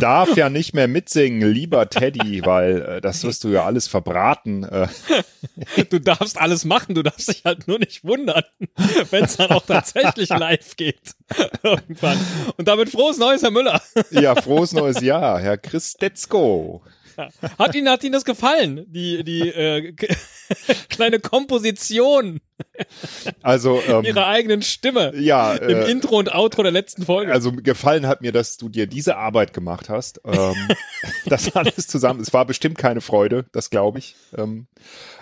darf ja nicht mehr mitsingen, lieber Teddy, weil äh, das wirst du ja alles verbraten. Äh. Du darfst alles machen, du darfst dich halt nur nicht wundern, wenn es dann auch tatsächlich live geht. Irgendwann. Und damit frohes Neues, Herr Müller. Ja, frohes neues Jahr, Herr Christetzko. Hat Ihnen, hat Ihnen das gefallen? Die, die äh, kleine Komposition Also ähm, Ihrer eigenen Stimme ja, im äh, Intro und Outro der letzten Folge. also gefallen hat mir, dass du dir diese Arbeit gemacht hast. Ähm, das alles zusammen. Es war bestimmt keine Freude, das glaube ich. Ähm,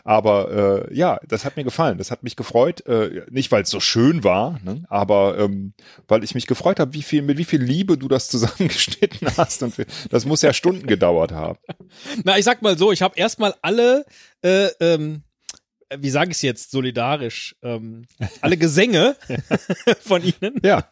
aber äh, ja, das hat mir gefallen. Das hat mich gefreut. Äh, nicht, weil es so schön war, ne? aber ähm, weil ich mich gefreut habe, wie viel, mit wie viel Liebe du das zusammengeschnitten hast. Und das muss ja Stunden gedauert haben. Na, ich sag mal so, ich habe erstmal alle, äh, ähm, wie sage ich es jetzt, solidarisch, ähm, alle Gesänge von Ihnen Ja.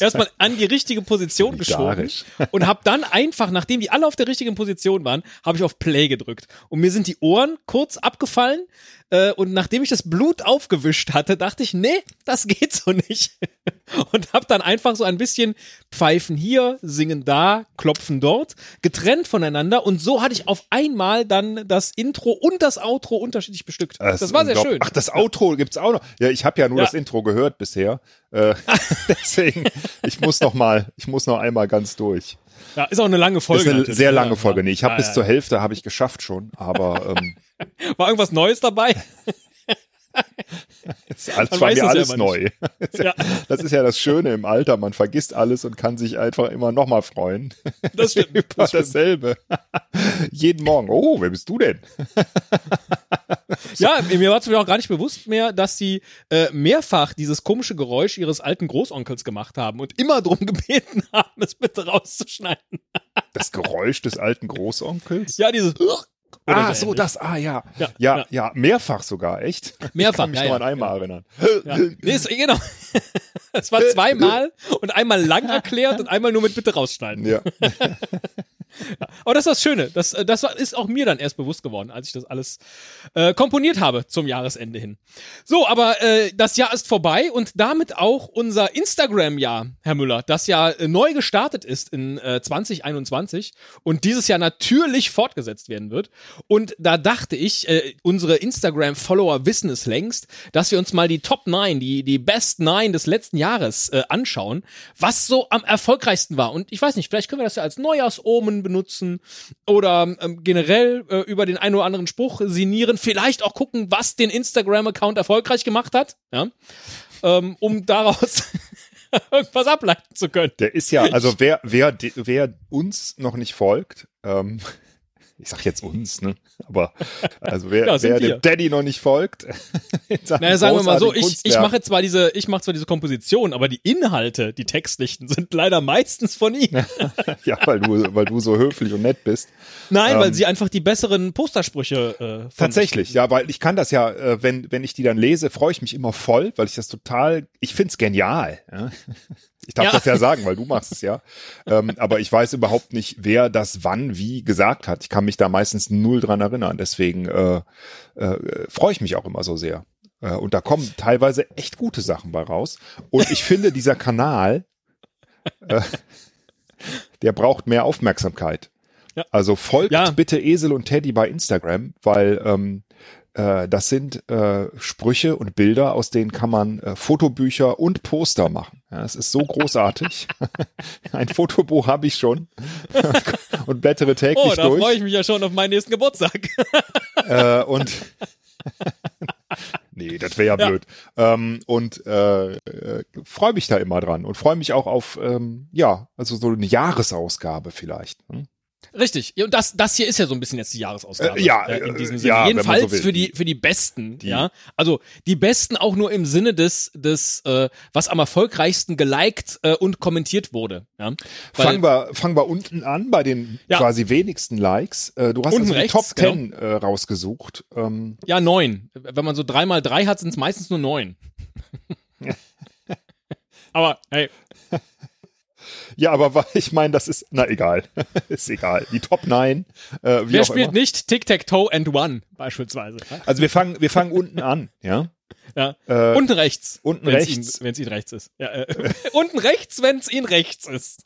erstmal an die richtige Position geschoben und habe dann einfach, nachdem die alle auf der richtigen Position waren, habe ich auf Play gedrückt. Und mir sind die Ohren kurz abgefallen äh, und nachdem ich das Blut aufgewischt hatte, dachte ich, nee, das geht so nicht. Und habe dann einfach so ein bisschen Pfeifen hier, Singen da, Klopfen dort, getrennt voneinander und so hatte ich auf einmal dann das Intro und das Outro unterschiedlich bestückt. Das, ist war sehr schön. Ach, das Outro gibt's auch noch. Ja, ich habe ja nur Ja. das Intro gehört bisher. Äh, deswegen, ich muss noch mal, ich muss noch einmal ganz durch. Ja, ist auch eine lange Folge. ist eine sehr ja. lange Folge. Nee, ich habe Ja, bis zur Hälfte habe ich geschafft schon, aber ähm, War irgendwas Neues dabei? Man war mir es alles neu. Ja. Das ist ja das Schöne im Alter, man vergisst alles und kann sich einfach immer noch mal freuen. Das stimmt. Über Das dasselbe. Jeden Morgen. Oh, wer bist du denn? Ja, mir war zum Beispiel auch gar nicht bewusst mehr, dass sie äh, mehrfach dieses komische Geräusch ihres alten Großonkels gemacht haben und immer drum gebeten haben, es bitte rauszuschneiden. Das Geräusch des alten Großonkels? Ja, dieses oder ah, so, ähnlich. das, ah, ja. Ja, Ja, ja. ja, mehrfach sogar, echt? Mehrfach, Ich kann mich ja, nur an einmal erinnern. Nee, ist, genau. Es war zweimal und einmal lang erklärt und einmal nur mit bitte rausschneiden. Ja. Aber das ist das Schöne. Das, äh, das ist auch mir dann erst bewusst geworden, als ich das alles äh, komponiert habe zum Jahresende hin. So, aber äh, das Jahr ist vorbei und damit auch unser Instagram-Jahr, Herr Müller, das ja äh, neu gestartet ist in äh, 2021 und dieses Jahr natürlich fortgesetzt werden wird. Und da dachte ich, äh, unsere Instagram-Follower wissen es längst, dass wir uns mal die Top 9, die, die Best 9 des letzten Jahres äh, anschauen, was so am erfolgreichsten war. Und ich weiß nicht, vielleicht können wir das ja als Neujahrsomen benutzen oder ähm, generell äh, über den einen oder anderen Spruch sinnieren. Vielleicht auch gucken, was den Instagram-Account erfolgreich gemacht hat, ja? ähm, um daraus irgendwas ableiten zu können. Der ist ja, also wer, wer, wer uns noch nicht folgt, ähm, ich sag jetzt uns, ne? Aber also wer, Ja, wer dem Daddy noch nicht folgt, Naja, sagen wir mal so, ich, ich mache zwar diese, ich mache zwar diese Komposition, aber die Inhalte, die textlichen, sind leider meistens von ihm. ja, weil du, weil du so höflich und nett bist. Nein, weil Ähm, sie einfach die besseren Postersprüche äh, Tatsächlich, ja, weil ich kann das ja, äh, wenn, wenn ich die dann lese, freue ich mich immer voll, weil ich das total, ich find's genial. Ja? Ich darf Ja. das ja sagen, weil du machst es ja. Ähm, aber ich weiß überhaupt nicht, wer das wann wie gesagt hat. Ich kann mich da meistens null dran erinnern. Deswegen äh, äh, freue ich mich auch immer so sehr. Äh, und da kommen teilweise echt gute Sachen bei raus. Und ich finde, dieser Kanal, äh, der braucht mehr Aufmerksamkeit. Ja. Also folgt Ja. bitte Esel und Teddy bei Instagram, weil ähm, äh, das sind äh, Sprüche und Bilder, aus denen kann man äh, Fotobücher und Poster machen. Ja, es ist so großartig. Ein Fotobuch habe ich schon und blättere täglich Oh, da freue durch. ich mich ja schon auf meinen nächsten Geburtstag. Äh, und nee, das wäre ja, Ja. blöd. Ähm, und äh, äh, freue mich da immer dran und freue mich auch auf ähm, ja, also so eine Jahresausgabe vielleicht. Hm? Richtig. Und das, das hier ist ja so ein bisschen jetzt die Jahresausgabe. Äh, ja, in diesem äh, Sinne. ja, so Jedenfalls will. für die für die Besten, Die- ja. Also die Besten auch nur im Sinne des des äh, was am erfolgreichsten geliked äh, und kommentiert wurde. Ja. Weil- Fangen wir, fangen wir unten an bei den Ja. quasi wenigsten Likes. Äh, du hast Unten also die rechts, Top genau. 10 äh, rausgesucht. Ähm, Ja, neun. Wenn man so drei mal drei hat, sind es meistens nur neun. Aber hey, ja, aber ich meine, das ist, na egal, ist egal. Die Top 9. Äh, wer spielt immer. nicht Tic-Tac-Toe and One beispielsweise? ja? Also wir fangen, wir fangen unten an, ja. Ja. Äh, unten rechts. unten wenn's rechts. Wenn es ihn rechts ist. Ja, äh, unten rechts, wenn es ihn rechts ist.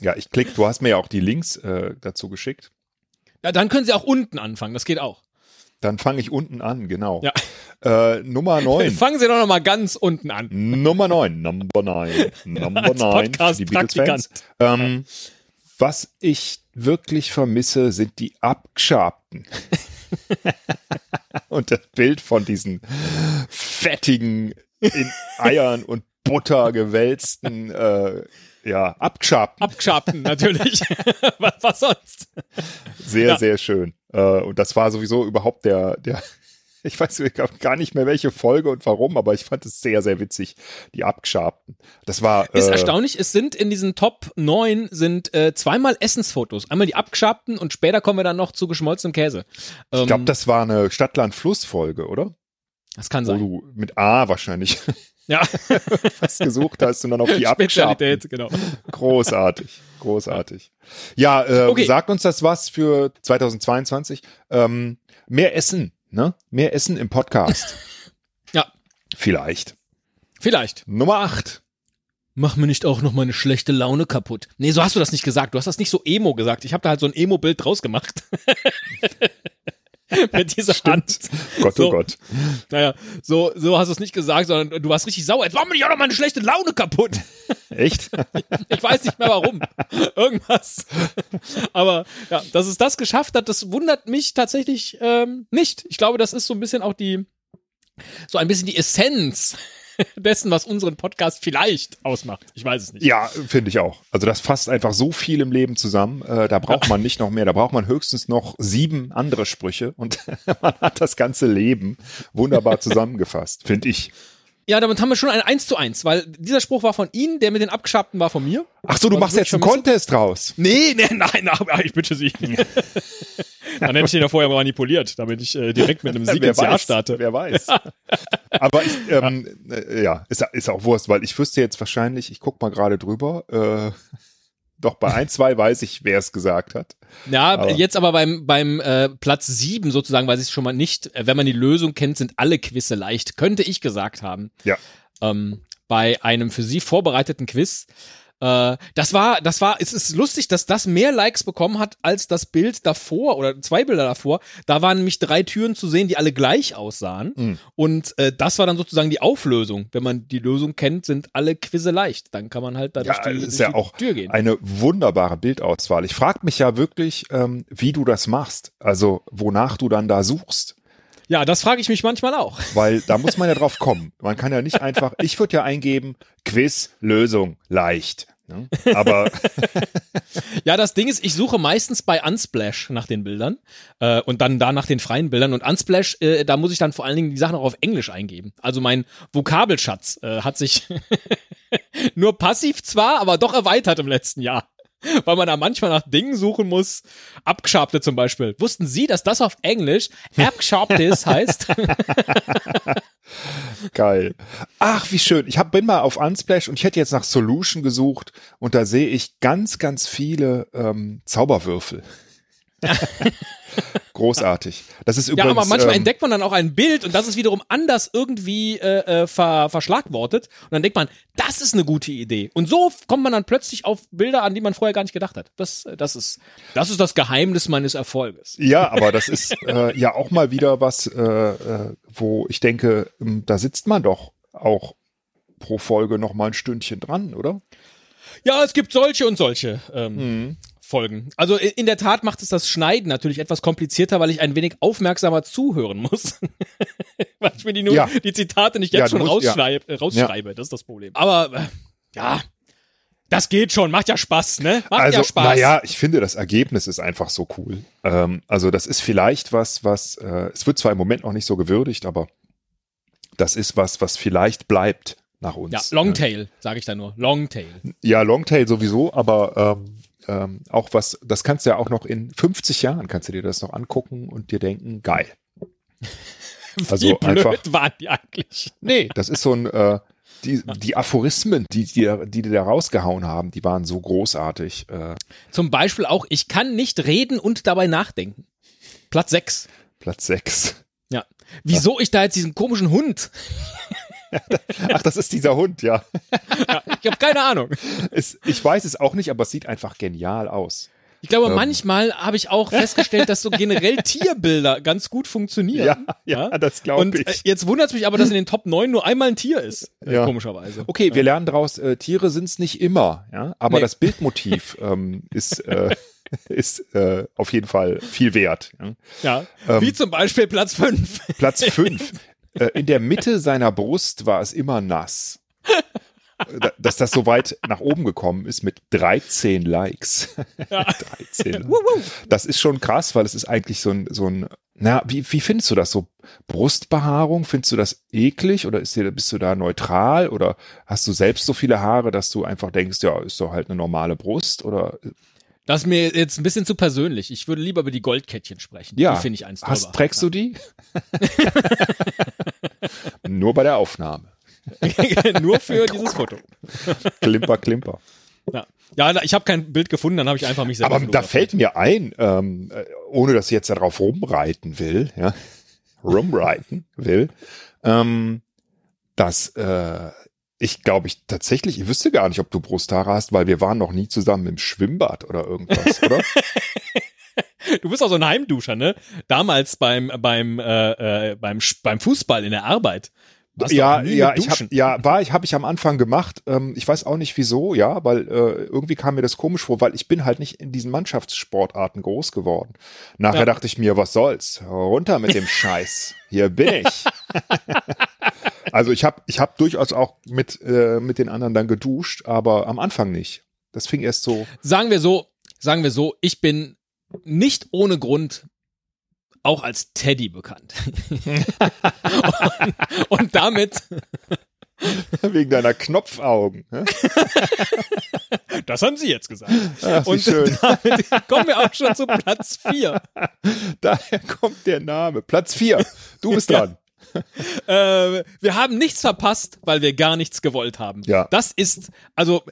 Ja, ich klick, du hast mir ja auch die Links äh, dazu geschickt. Ja, dann können Sie auch unten anfangen. Das geht auch. Dann fange ich unten an, genau. Ja. Äh, Nummer 9. Fangen Sie doch noch mal ganz unten an. Nummer 9, Number 9, Number Als 9 für die. Beatles-Fans. Ähm, was ich wirklich vermisse, sind die Abgeschabten. und das Bild von diesen fettigen, in Eiern und Butter gewälzten, äh, ja, Abgeschabten. Abgeschabten, natürlich. was, was sonst? Sehr, Ja. sehr schön. Äh, und das war sowieso überhaupt der, der, ich weiß gar nicht mehr welche Folge und warum, aber ich fand es sehr, sehr witzig, die Abgeschabten. Das war. Ist äh, erstaunlich, es sind in diesen Top 9 sind äh, zweimal Essensfotos. Einmal die abgeschabten und später kommen wir dann noch zu geschmolzenem Käse. Ich glaube, Ähm, das war eine Stadtland-Fluss-Folge, oder? das kann sein. du mit A wahrscheinlich Ja, was gesucht hast und dann auf die. Spezialität, genau. Großartig, großartig. Ja, äh, Okay. sagt uns das was für 2022? Ähm, mehr Essen, ne? Mehr Essen im Podcast. Ja. Vielleicht. Vielleicht. Nummer 8. Mach mir nicht auch noch meine schlechte Laune kaputt. Nee, so hast du das nicht gesagt. Du hast das nicht so emo gesagt. Ich habe da halt so ein Emo-Bild draus gemacht. Mit dieser Hand. Gott, So. oh Gott. Naja, so, so hast du es nicht gesagt, sondern du warst richtig sauer. Jetzt mach mir nicht auch noch meine schlechte Laune kaputt. Echt? Ich weiß nicht mehr warum. Irgendwas. Aber ja, dass es das geschafft hat, das wundert mich tatsächlich ähm, nicht. Ich glaube, das ist so ein bisschen auch die, so ein bisschen die Essenz dessen, was unseren Podcast vielleicht ausmacht. Ich weiß es nicht. Ja, finde ich auch. Also das fasst einfach so viel im Leben zusammen. Äh, da braucht man nicht noch mehr. Da braucht man höchstens noch sieben andere Sprüche und man hat das ganze Leben wunderbar zusammengefasst, finde ich. Ja, damit haben wir schon ein 1 zu 1, weil dieser Spruch war von Ihnen, der mit den Abgeschabten war von mir. Ach so, du machst jetzt einen? Contest raus. Nee, nee, nein, aber ich bitte Sie. Dann hätte ich den ja vorher manipuliert, damit ich äh, direkt mit einem Sieg ins Jahr weiß, starte. wer weiß. Aber ich, ähm, äh, ja, ist, ist auch Wurst, weil ich wüsste jetzt wahrscheinlich, ich guck mal gerade drüber, äh, doch bei ein, zwei weiß ich, wer es gesagt hat. Ja, Aber- jetzt aber beim, beim äh, Platz sieben sozusagen, weiß ich schon mal nicht, äh, wenn man die Lösung kennt, sind alle Quizze leicht, könnte ich gesagt haben. Ja. Ähm, bei einem für Sie vorbereiteten Quiz. Äh, das war, das war, es ist lustig, dass das mehr Likes bekommen hat als das Bild davor oder zwei Bilder davor. Da waren nämlich drei Türen zu sehen, die alle gleich aussahen. Mhm. Und äh, das war dann sozusagen die Auflösung. Wenn man die Lösung kennt, sind alle Quizze leicht. Dann kann man halt da Ja, durch, die, ist durch ja die auch Tür gehen. eine wunderbare Bildauswahl. Ich frage mich ja wirklich, ähm, wie du das machst. Also, wonach du dann da suchst. Ja, das frage ich mich manchmal auch. Weil da muss man ja drauf kommen. Man kann ja nicht einfach, ich würde ja eingeben, Quiz, Lösung, leicht. Ne? Aber Ja, das Ding ist, ich suche meistens bei Unsplash nach den Bildern äh, und dann da nach den freien Bildern. Und Unsplash, äh, da muss ich dann vor allen Dingen die Sachen auch auf Englisch eingeben. Also mein Vokabelschatz äh, hat sich nur passiv zwar, aber doch erweitert im letzten Jahr. Weil man da manchmal nach Dingen suchen muss. Abgeschabte zum Beispiel. Wussten Sie, dass das auf Englisch Abgeschabtes heißt? Geil. Ach, wie schön. Ich hab, bin mal auf Unsplash und ich hätte jetzt nach Solution gesucht und da sehe ich ganz, ganz viele ähm, Zauberwürfel. Großartig. Das ist Ja, übrigens. aber manchmal ähm, entdeckt man dann auch ein Bild und das ist wiederum anders irgendwie äh, äh, ver, verschlagwortet. Und dann denkt man, das ist eine gute Idee. Und so kommt man dann plötzlich auf Bilder, an die man vorher gar nicht gedacht hat. Das, äh, das, ist, das ist das Geheimnis meines Erfolges. Ja, aber das ist äh, ja auch mal wieder was, äh, äh, wo ich denke, ähm, da sitzt man doch auch pro Folge noch mal ein Stündchen dran, oder? Ja, es gibt solche und solche ähm, Mhm. Folgen. Also in der Tat macht es das Schneiden natürlich etwas komplizierter, weil ich ein wenig aufmerksamer zuhören muss. weil ich mir die, nur, Ja. die Zitate nicht jetzt Ja, schon musst- ja. äh, rausschreibe. Das ist das Problem. Aber äh, ja, das geht schon. Macht ja Spaß, ne? Macht also, ja Spaß. naja, ich finde, das Ergebnis ist einfach so cool. Ähm, also, das ist vielleicht was, was, äh, es wird zwar im Moment noch nicht so gewürdigt, aber das ist was, was vielleicht bleibt nach uns. Ja, Longtail, sage ich da nur. Longtail. Ja, Longtail sowieso, aber ähm, ähm, auch was, das kannst du ja auch noch in 50 Jahren, kannst du dir das noch angucken und dir denken, geil. Also Wie blöd einfach, waren die eigentlich? nee, das ist so ein, äh, die, die Aphorismen, die, die, die die da rausgehauen haben, die waren so großartig. Äh, Zum Beispiel auch, ich kann nicht reden und dabei nachdenken. Platz 6. Platz 6. Ja. Wieso ich da jetzt diesen komischen Hund? Ach, das ist dieser Hund, ja. ja ich habe keine Ahnung. Es, ich weiß es auch nicht, aber es sieht einfach genial aus. Ich glaube, ähm. manchmal habe ich auch festgestellt, dass so generell Tierbilder ganz gut funktionieren. Ja, ja, ja? das glaube ich. Und äh, jetzt wundert es mich aber, dass in den Top 9 nur einmal ein Tier ist, äh, ja. komischerweise. Okay, ja. wir lernen daraus, äh, Tiere sind es nicht immer, ja, aber nee. das Bildmotiv ähm, ist äh, ist äh, auf jeden Fall viel wert. Ja, ja ähm, wie zum Beispiel Platz 5. Platz 5. äh, in der Mitte seiner Brust war es immer nass dass das so weit nach oben gekommen ist mit 13 Likes. Ja. 13. Das ist schon krass, weil es ist eigentlich so ein, so ein, na, wie, wie findest du das? So Brustbehaarung, findest du das eklig oder ist dir, bist du da neutral oder hast du selbst so viele Haare, dass du einfach denkst, ja, ist doch halt eine normale Brust oder? Das ist mir jetzt ein bisschen zu persönlich. Ich würde lieber über die Goldkettchen sprechen. Ja. Die finde ich eins Hast, Trägst du die? Nur bei der Aufnahme. Nur für dieses Foto. Klimper, klimper. Ja, ja ich habe kein Bild gefunden, dann habe ich einfach mich selber. Aber da fällt mir ein, ähm, äh, ohne dass ich jetzt darauf rumreiten will, ja, rumreiten will, ähm, dass äh, ich glaube ich tatsächlich, ich wüsste gar nicht, ob du Brusthaare hast, weil wir waren noch nie zusammen im Schwimmbad oder irgendwas, oder? Du bist auch so ein Heimduscher, ne? Damals beim beim äh, äh, beim beim Fußball in der Arbeit ja, ja, ich hab, ja, war ich, habe ich am Anfang gemacht. Ähm, ich weiß auch nicht wieso, ja, weil äh, irgendwie kam mir das komisch vor, weil ich bin halt nicht in diesen Mannschaftssportarten groß geworden. Nachher ja. dachte ich mir, was soll's, runter mit dem Scheiß. Hier bin ich. also ich habe, ich habe durchaus auch mit äh, mit den anderen dann geduscht, aber am Anfang nicht. Das fing erst so. Sagen wir so, sagen wir so, ich bin nicht ohne Grund auch als Teddy bekannt. und, und, damit. Wegen deiner Knopfaugen. Ne? Das haben Sie jetzt gesagt. Ach, und schön. damit kommen wir auch schon zu Platz 4. Daher kommt der Name. Platz 4. Du bist dran. Äh, wir haben nichts verpasst, weil wir gar nichts gewollt haben. Ja. Das ist, also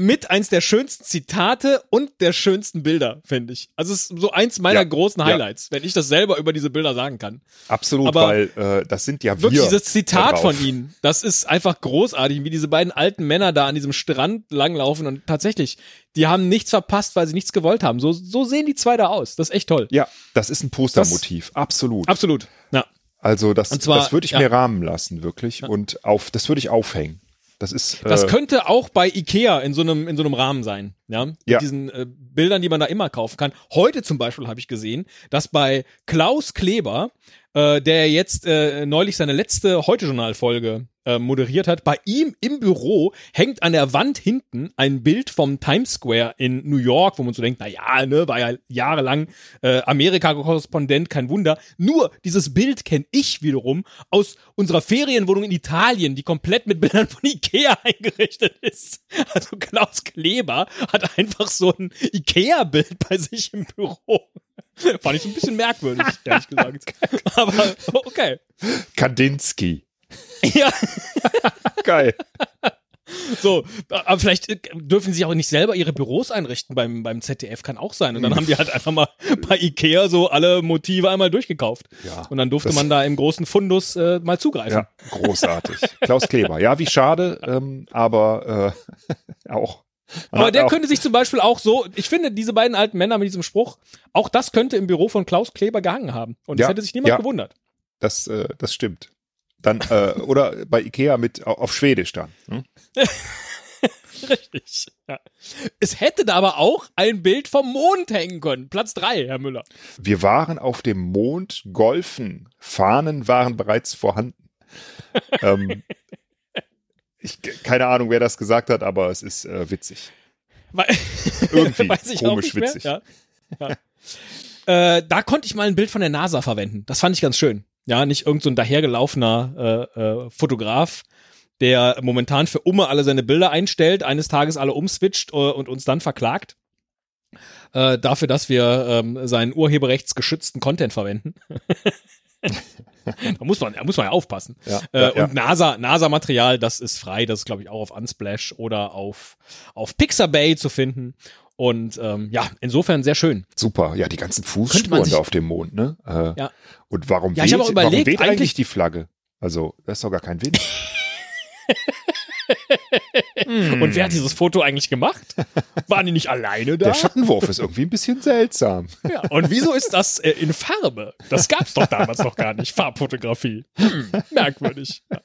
mit eins der schönsten Zitate und der schönsten Bilder, finde ich. Also es ist so eins meiner ja, großen Highlights, ja. wenn ich das selber über diese Bilder sagen kann. Absolut, Aber weil äh, das sind ja wir. Wirklich dieses Zitat von ihnen, das ist einfach großartig, wie diese beiden alten Männer da an diesem Strand langlaufen und tatsächlich, die haben nichts verpasst, weil sie nichts gewollt haben. So, so sehen die zwei da aus. Das ist echt toll. Ja, das ist ein Postermotiv. Das, absolut. Absolut. Ja. Also das, zwar, das würde ich ja. mir rahmen lassen, wirklich. Und auf, das würde ich aufhängen. Das ist. Äh, das könnte auch bei Ikea in so einem in so einem Rahmen sein, ja. Mit ja. diesen äh, Bildern, die man da immer kaufen kann. Heute zum Beispiel habe ich gesehen, dass bei Klaus Kleber, äh, der jetzt äh, neulich seine letzte Heute-Journal-Folge äh, moderiert hat. Bei ihm im Büro hängt an der Wand hinten ein Bild vom Times Square in New York, wo man so denkt, na ja, ne, war ja jahrelang äh, Amerika-Korrespondent, kein Wunder. Nur dieses Bild kenne ich wiederum aus unserer Ferienwohnung in Italien, die komplett mit Bildern von Ikea eingerichtet ist. Also Klaus Kleber hat einfach so ein Ikea-Bild bei sich im Büro. Fand ich ein bisschen merkwürdig, ehrlich gesagt. Aber okay. Kandinsky. Ja. Geil. So, aber vielleicht äh, dürfen sie auch nicht selber ihre Büros einrichten beim, beim ZDF, kann auch sein. Und dann haben die halt einfach mal bei Ikea so alle Motive einmal durchgekauft. Ja, und dann durfte man da im großen Fundus äh, mal zugreifen. Ja, großartig. Klaus Kleber. Ja, wie schade, ähm, aber äh, auch. Aber der könnte sich zum Beispiel auch so, ich finde, diese beiden alten Männer mit diesem Spruch, auch das könnte im Büro von Klaus Kleber gehangen haben. Und es hätte sich niemand ja, gewundert. Das, äh, das stimmt. Dann, äh, oder bei Ikea mit auf Schwedisch dann. Hm? Richtig. Ja. Es hätte da aber auch ein Bild vom Mond hängen können. Platz drei, Herr Müller. Wir waren auf dem Mond golfen. Fahnen waren bereits vorhanden. ähm, ich, keine Ahnung, wer das gesagt hat, aber es ist äh, witzig. Weil, Irgendwie komisch witzig. Ja. Ja. äh, da konnte ich mal ein Bild von der NASA verwenden. Das fand ich ganz schön. Ja, nicht irgend so ein dahergelaufener äh, äh, Fotograf, der momentan für Umme alle seine Bilder einstellt, eines Tages alle umswitcht äh, und uns dann verklagt. Äh, dafür, dass wir ähm, seinen urheberrechtsgeschützten Content verwenden. da muss man, da muss man ja aufpassen. Ja, äh, ja, ja. Und NASA, NASA-Material, das ist frei, das ist, glaube ich, auch auf Unsplash oder auf, auf Pixabay zu finden. Und ähm, ja, insofern sehr schön. Super, ja, die ganzen Fußspuren sich- da auf dem Mond, ne? Äh, Ja. Und warum Ja, weht, überlegt, warum weht eigentlich, eigentlich- die Flagge? Also, da ist doch gar kein Wind. Und wer hat dieses Foto eigentlich gemacht? Waren die nicht alleine da? Der Schattenwurf ist irgendwie ein bisschen seltsam. Ja, und wieso ist das äh, in Farbe? Das gab's doch damals noch gar nicht. Farbfotografie. Hm, merkwürdig. Ja.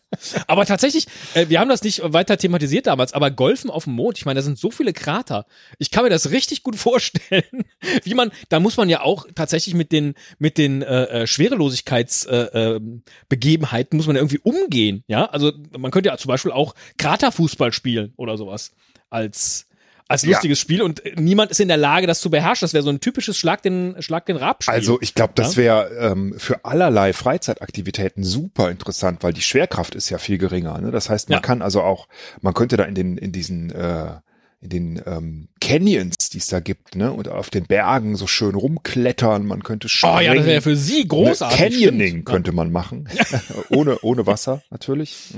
Aber tatsächlich, äh, wir haben das nicht weiter thematisiert damals, aber Golfen auf dem Mond, ich meine, da sind so viele Krater. Ich kann mir das richtig gut vorstellen, wie man, da muss man ja auch tatsächlich mit den, mit den äh, äh, Schwerelosigkeitsbegebenheiten äh, ähm, muss man ja irgendwie umgehen. Ja, also man könnte ja zum Beispiel auch Kraterfußball spielen oder sowas als als Ja. lustiges Spiel und niemand ist in der Lage, das zu beherrschen. Das wäre so ein typisches Schlag den Schlag den Rab Spiel. Also ich glaube, das wäre ähm, für allerlei Freizeitaktivitäten super interessant, weil die Schwerkraft ist ja viel geringer. Ne? Das heißt, man Ja. kann also auch, man könnte da in den in diesen äh, in den ähm, Canyons, die es da gibt, ne, und auf den Bergen so schön rumklettern. Man könnte oh ja, das wäre springen. für sie großartig. Ne, Canyoning stimmt. könnte man machen. ohne, ohne Wasser, natürlich.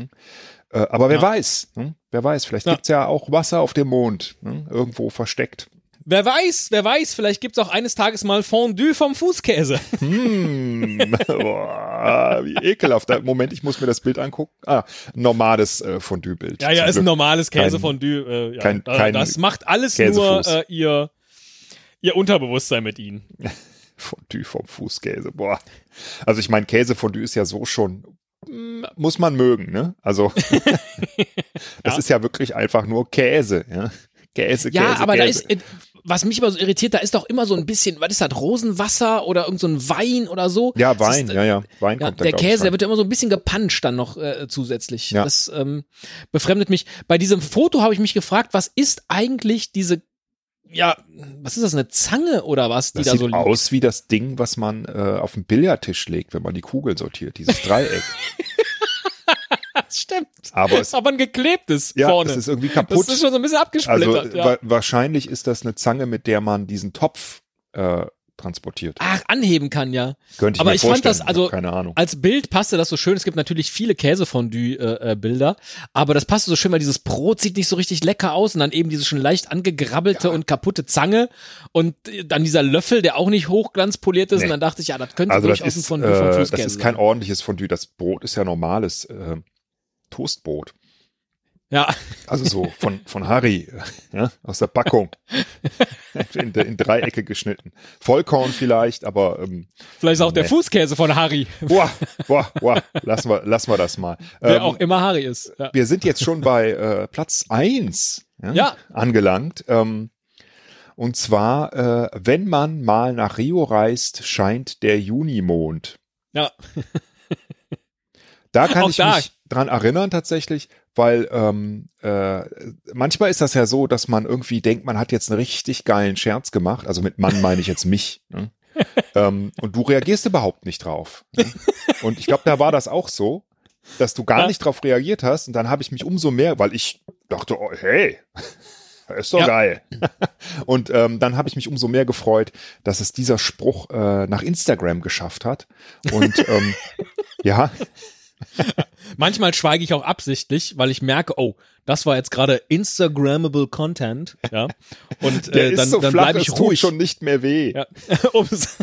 Äh, aber wer Ja. weiß, hm? wer weiß, vielleicht Ja. gibt's ja auch Wasser auf dem Mond, hm? irgendwo versteckt. Wer weiß, wer weiß, vielleicht gibt's auch eines Tages mal Fondue vom Fußkäse. Hm. Boah, wie ekelhaft. Da- Moment, ich muss mir das Bild angucken. Ah, normales äh, Fondue-Bild. Ja, ja, ist ein normales Kein- Käsefondue. Äh, ja. kein- kein das macht alles Käsefuß. nur äh, ihr, ihr Unterbewusstsein mit ihnen. Fondue vom Fußkäse. Boah. Also ich meine, Käsefondue ist ja so schon muss man mögen, ne? Also das Ja. ist ja wirklich einfach nur Käse, ja. Käse, Ja, Käse, aber Käse. da ist, äh, was mich immer so irritiert, da ist doch immer so ein bisschen, was ist das, Rosenwasser oder irgend so ein Wein oder so. ja, Wein, ist, äh, ja, ja, Wein Ja, kommt der Käse, der wird ja immer so ein bisschen gepanscht dann noch äh, zusätzlich. Ja. Das ähm, befremdet mich. Bei diesem Foto habe ich mich gefragt, was ist eigentlich diese, ja, was ist das, eine Zange oder was, die Das da sieht so liegt? aus wie das Ding, was man äh, auf den Billardtisch legt, wenn man die Kugel sortiert, dieses Dreieck. Das stimmt. Aber es, Aber ein geklebtes ja, vorne. es ist irgendwie das kaputt. ist schon so ein bisschen abgesplittert. Also ja. wa wahrscheinlich ist das eine Zange, mit der man diesen Topf äh, transportiert. Ach, anheben kann ja. Könnte ich aber mir ich fand vorstellen. das, also- keine Ahnung. Als Bild passte das so schön. Es gibt natürlich viele Käsefondue-Bilder, aber das passte so schön, weil dieses Brot sieht nicht so richtig lecker aus und dann eben diese schon leicht angegrabbelte und kaputte Zange und äh, dann dieser Löffel, der auch nicht hochglanzpoliert ist. Nee. Und dann dachte ich, ja, das könnte Also das durchaus ein Fondue vom äh, das Fußkäse ist kein ordentliches Fondue. Das Brot ist ja normales äh, Toastbrot. Ja, Also so von, von Harry, ja, aus der Packung. in, in Dreiecke geschnitten. Vollkorn vielleicht, aber ähm, vielleicht ist auch der Nee. Fußkäse von Harry, boah, boah, boah, lassen wir, lassen wir das mal. wer Ähm, auch immer Harry ist. Ja. wir sind jetzt schon bei äh, Platz eins ja, Ja. angelangt. Ähm, und zwar, äh, wenn man mal nach Rio reist, scheint der Junimond. ja. Da kann Auch ich da. mich dran erinnern tatsächlich, weil ähm, äh, manchmal ist das ja so, dass man irgendwie denkt, man hat jetzt einen richtig geilen Scherz gemacht. Also mit Mann meine ich jetzt mich. Ne? ähm, und du reagierst überhaupt nicht drauf. Ne? Und ich glaube, da war das auch so, dass du gar Ja. nicht drauf reagiert hast. Und dann habe ich mich umso mehr, weil ich dachte, oh, hey, ist doch Ja. geil. Und ähm, dann habe ich mich umso mehr gefreut, dass es dieser Spruch äh, nach Instagram geschafft hat. Und ähm, ja, Manchmal schweige ich auch absichtlich, weil ich merke, oh, das war jetzt gerade Instagrammable Content, ja. Und äh, dann, so dann bleibe ich tut ruhig. schon nicht mehr weh. Ja, um es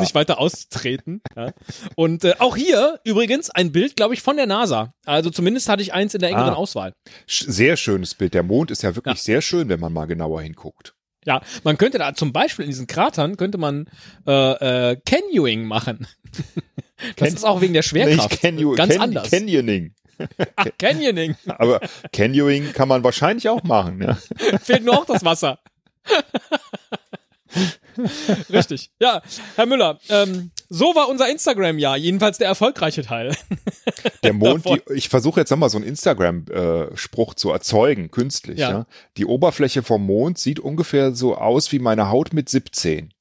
nicht weiter auszutreten. Ja. Und äh, auch hier übrigens ein Bild, glaube ich, von der NASA. Also zumindest hatte ich eins in der engeren Ah. Auswahl. Sehr schönes Bild. Der Mond ist ja wirklich Ja. sehr schön, wenn man mal genauer hinguckt. Ja, man könnte da zum Beispiel in diesen Kratern könnte man äh, äh, Canyoning machen. Das Can- ist auch wegen der Schwerkraft Nicht Canyo ganz Can anders. Canyoning. Ach, Canyoning. Aber Canyoning kann man wahrscheinlich auch machen. Ja. Fehlt nur auch das Wasser. Richtig. Ja, Herr Müller, ähm, so war unser Instagram-Jahr, jedenfalls der erfolgreiche Teil. Der Mond, die, ich versuche jetzt nochmal so einen Instagram-Spruch zu erzeugen, künstlich. Ja. Ja. Die Oberfläche vom Mond sieht ungefähr so aus wie meine Haut mit 17.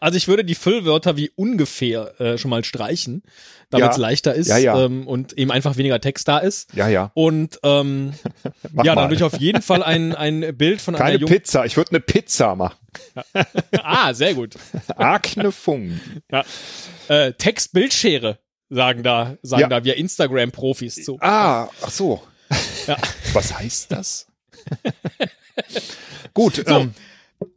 Also ich würde die Füllwörter wie ungefähr äh, schon mal streichen, damit es Ja. leichter ist Ja, ja. Ähm, und eben einfach weniger Text da ist. Ja, ja. Und ähm, ja, dann würde ich auf jeden Fall ein, ein Bild von Keine einer jungen... Pizza. Ich würde eine Pizza machen. Ah, sehr gut. Akne Funk. Äh, Text-Bildschere sagen da, sagen Ja. da wir Instagram-Profis zu. Ah, ach so. Ja. Was heißt das? Gut, So. ähm,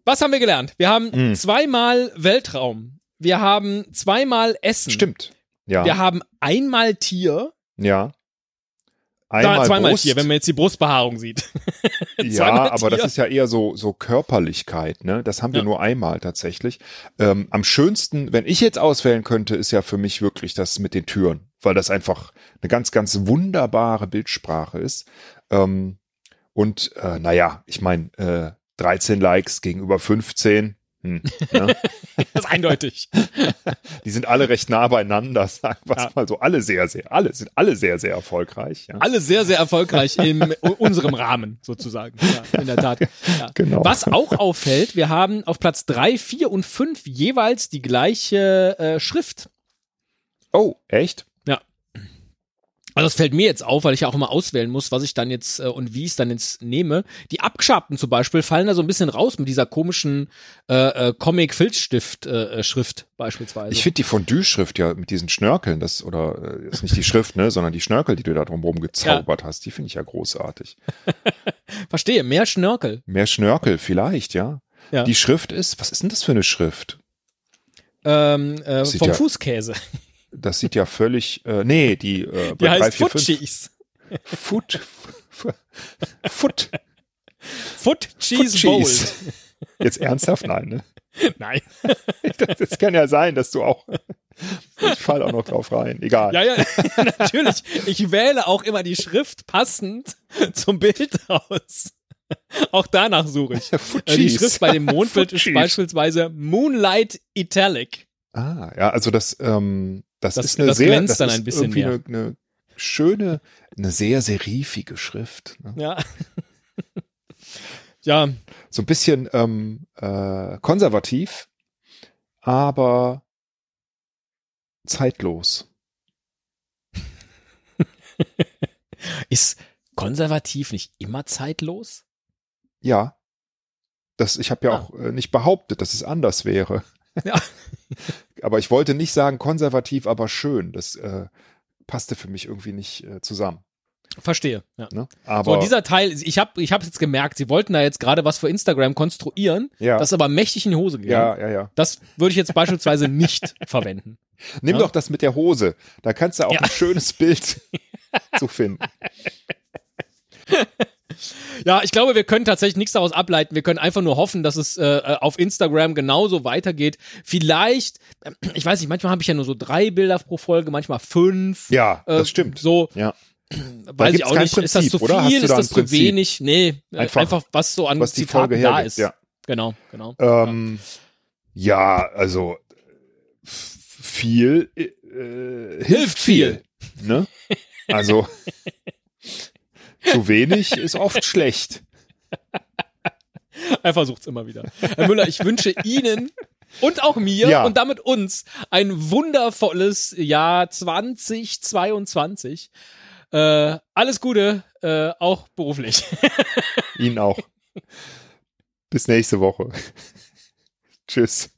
Was haben wir gelernt? Wir haben Hm. zweimal Weltraum. Wir haben zweimal Essen. stimmt. Ja, Wir haben einmal Tier. ja. Da, Einmal zweimal Brust. Tier, wenn man jetzt die Brustbehaarung sieht. Ja, aber das ist ja eher so, so Körperlichkeit, ne? Das haben wir Ja. nur einmal tatsächlich. Ähm, am schönsten, wenn ich jetzt auswählen könnte, ist ja für mich wirklich das mit den Türen, weil das einfach eine ganz, ganz wunderbare Bildsprache ist. Ähm, und äh, naja, ich meine, äh, 13 Likes gegenüber 15. Hm, ne? Das ist eindeutig. Die sind alle recht nah beieinander, sagen wir Ja. mal so. Alle sehr, sehr, alle sind alle sehr, sehr erfolgreich. Ja. Alle sehr, sehr erfolgreich in unserem Rahmen, sozusagen. Ja, in der Tat. Ja. Genau. Was auch auffällt, wir haben auf Platz drei, vier und fünf jeweils die gleiche äh, Schrift. Oh, echt? Also das fällt mir jetzt auf, weil ich ja auch immer auswählen muss, was ich dann jetzt äh, und wie ich es dann jetzt nehme. Die Abgeschabten zum Beispiel fallen da so ein bisschen raus mit dieser komischen äh, äh, Comic-Filzstift äh, äh, beispielsweise. Ich finde die Fondue-Schrift ja mit diesen Schnörkeln, das oder äh, ist nicht die Schrift, ne, sondern die Schnörkel, die du da drumherum gezaubert hast, die finde ich ja großartig. Verstehe, mehr Schnörkel. Mehr Schnörkel vielleicht, ja. Ja. Die Schrift ist, was ist denn das für eine Schrift? Ähm, äh, vom ja- Fußkäse. Das sieht ja völlig, äh, nee, die äh, Die bei heißt vier, Foot fünf- Cheese. Foot, Foot, Foot, Foot Cheese Bowl. Jetzt ernsthaft? Nein, ne? Nein. Das kann ja sein, dass du auch, ich fall auch noch drauf rein, egal. Ja, ja, natürlich. Ich wähle auch immer die Schrift passend zum Bild aus. Auch danach suche ich. Foot Äh, Die. Schrift bei dem Mondbild Foot ist beispielsweise Moonlight Italic. Ah, ja, also das, ähm, das, Das- ist eine das sehr, glänzt das dann ein bisschen irgendwie mehr. Eine, eine schöne, eine sehr serifige Schrift. Ne? Ja. ja, So ein bisschen ähm, äh, konservativ, aber zeitlos. ist konservativ nicht immer zeitlos? Ja. Das, ich habe ja Ah. auch äh, nicht behauptet, dass es anders wäre. Ja. aber ich wollte nicht sagen konservativ, aber schön. Das äh, passte für mich irgendwie nicht äh, zusammen. Verstehe. Ja. Ne? So, Aber dieser Teil, ich habe ich jetzt gemerkt, sie wollten da jetzt gerade was für Instagram konstruieren, ja, das aber mächtig in die Hose gegangen. ja, ja, ja. Das würde ich jetzt beispielsweise nicht verwenden. Nimm Ja. doch das mit der Hose. Da kannst du auch Ja. ein schönes Bild zu finden. Ja, ich glaube, wir können tatsächlich nichts daraus ableiten. Wir können einfach nur hoffen, dass es äh, auf Instagram genauso weitergeht. Vielleicht, äh, ich weiß nicht, manchmal habe ich ja nur so drei Bilder pro Folge, manchmal fünf. Ja, Äh, das stimmt. So, Ja. weiß ich auch nicht. ist das Prinzip, zu viel? Ist das zu Prinzip? wenig? Nee, äh, Einfach, einfach, was so an Was die Zitaten Folge da ist. ja. Genau, genau. Ähm, ja, also f- viel äh, hilft viel. Ne? Also zu wenig ist oft schlecht. Er versucht's immer wieder. Herr Müller, ich wünsche Ihnen und auch mir Ja. und damit uns ein wundervolles Jahr 2022. Äh, alles Gute, äh, auch beruflich. Ihnen auch. Bis nächste Woche. Tschüss.